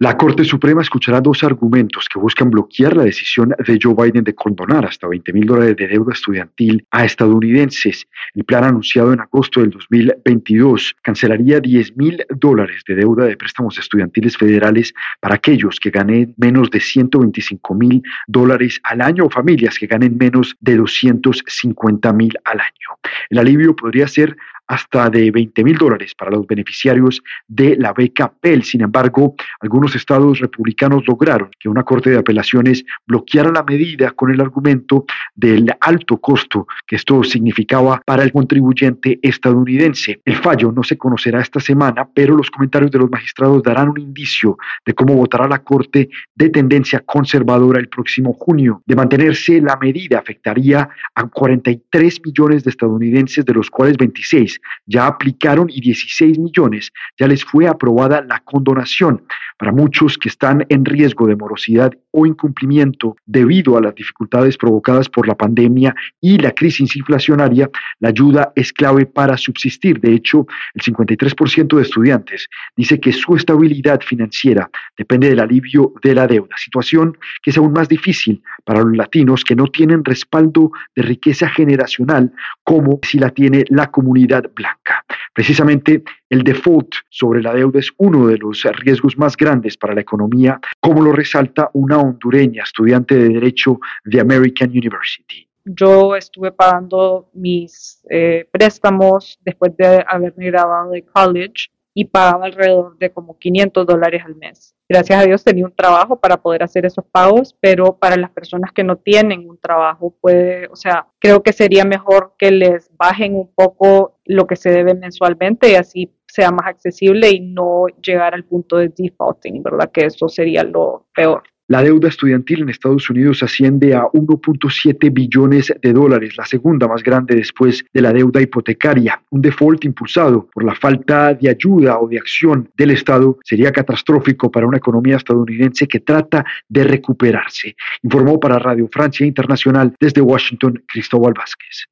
La Corte Suprema escuchará dos argumentos que buscan bloquear la decisión de Joe Biden de condonar hasta 20 mil dólares de deuda estudiantil a estadounidenses. El plan anunciado en agosto del 2022 cancelaría 10 mil dólares de deuda de préstamos estudiantiles federales para aquellos que ganen menos de 125 mil dólares al año o familias que ganen menos de 250 mil al año. El alivio podría ser hasta de 20 mil dólares para los beneficiarios de la beca Pell. Sin embargo, algunos estados republicanos lograron que una corte de apelaciones bloqueara la medida con el argumento del alto costo que esto significaba para el contribuyente estadounidense. El fallo no se conocerá esta semana, pero los comentarios de los magistrados darán un indicio de cómo votará la corte de tendencia conservadora el próximo junio. De mantenerse la medida afectaría a 43 millones de estadounidenses, de los cuales 26 ya aplicaron y 16 millones ya les fue aprobada la condonación. Para muchos que están en riesgo de morosidad o incumplimiento debido a las dificultades provocadas por la pandemia y la crisis inflacionaria, la ayuda es clave para subsistir. De hecho, el 53% de estudiantes dice que su estabilidad financiera depende del alivio de la deuda, situación que es aún más difícil para los latinos que no tienen respaldo de riqueza generacional como si la tiene la comunidad blanca. Precisamente el default sobre la deuda es uno de los riesgos más grandes para la economía, como lo resalta una hondureña estudiante de Derecho de American University. Yo estuve pagando mis eh, préstamos después de haberme graduado de college y pagaba alrededor de como 500 dólares al mes. Gracias a Dios tenía un trabajo para poder hacer esos pagos, pero para las personas que no tienen un trabajo, puede, o sea, creo que sería mejor que les bajen un poco lo que se debe mensualmente y así sea más accesible y no llegar al punto de defaulting, ¿verdad? Que eso sería lo peor. La deuda estudiantil en Estados Unidos asciende a 1.7 billones de dólares, la segunda más grande después de la deuda hipotecaria. Un default impulsado por la falta de ayuda o de acción del Estado sería catastrófico para una economía estadounidense que trata de recuperarse. Informó para Radio Francia Internacional desde Washington Cristóbal Vázquez.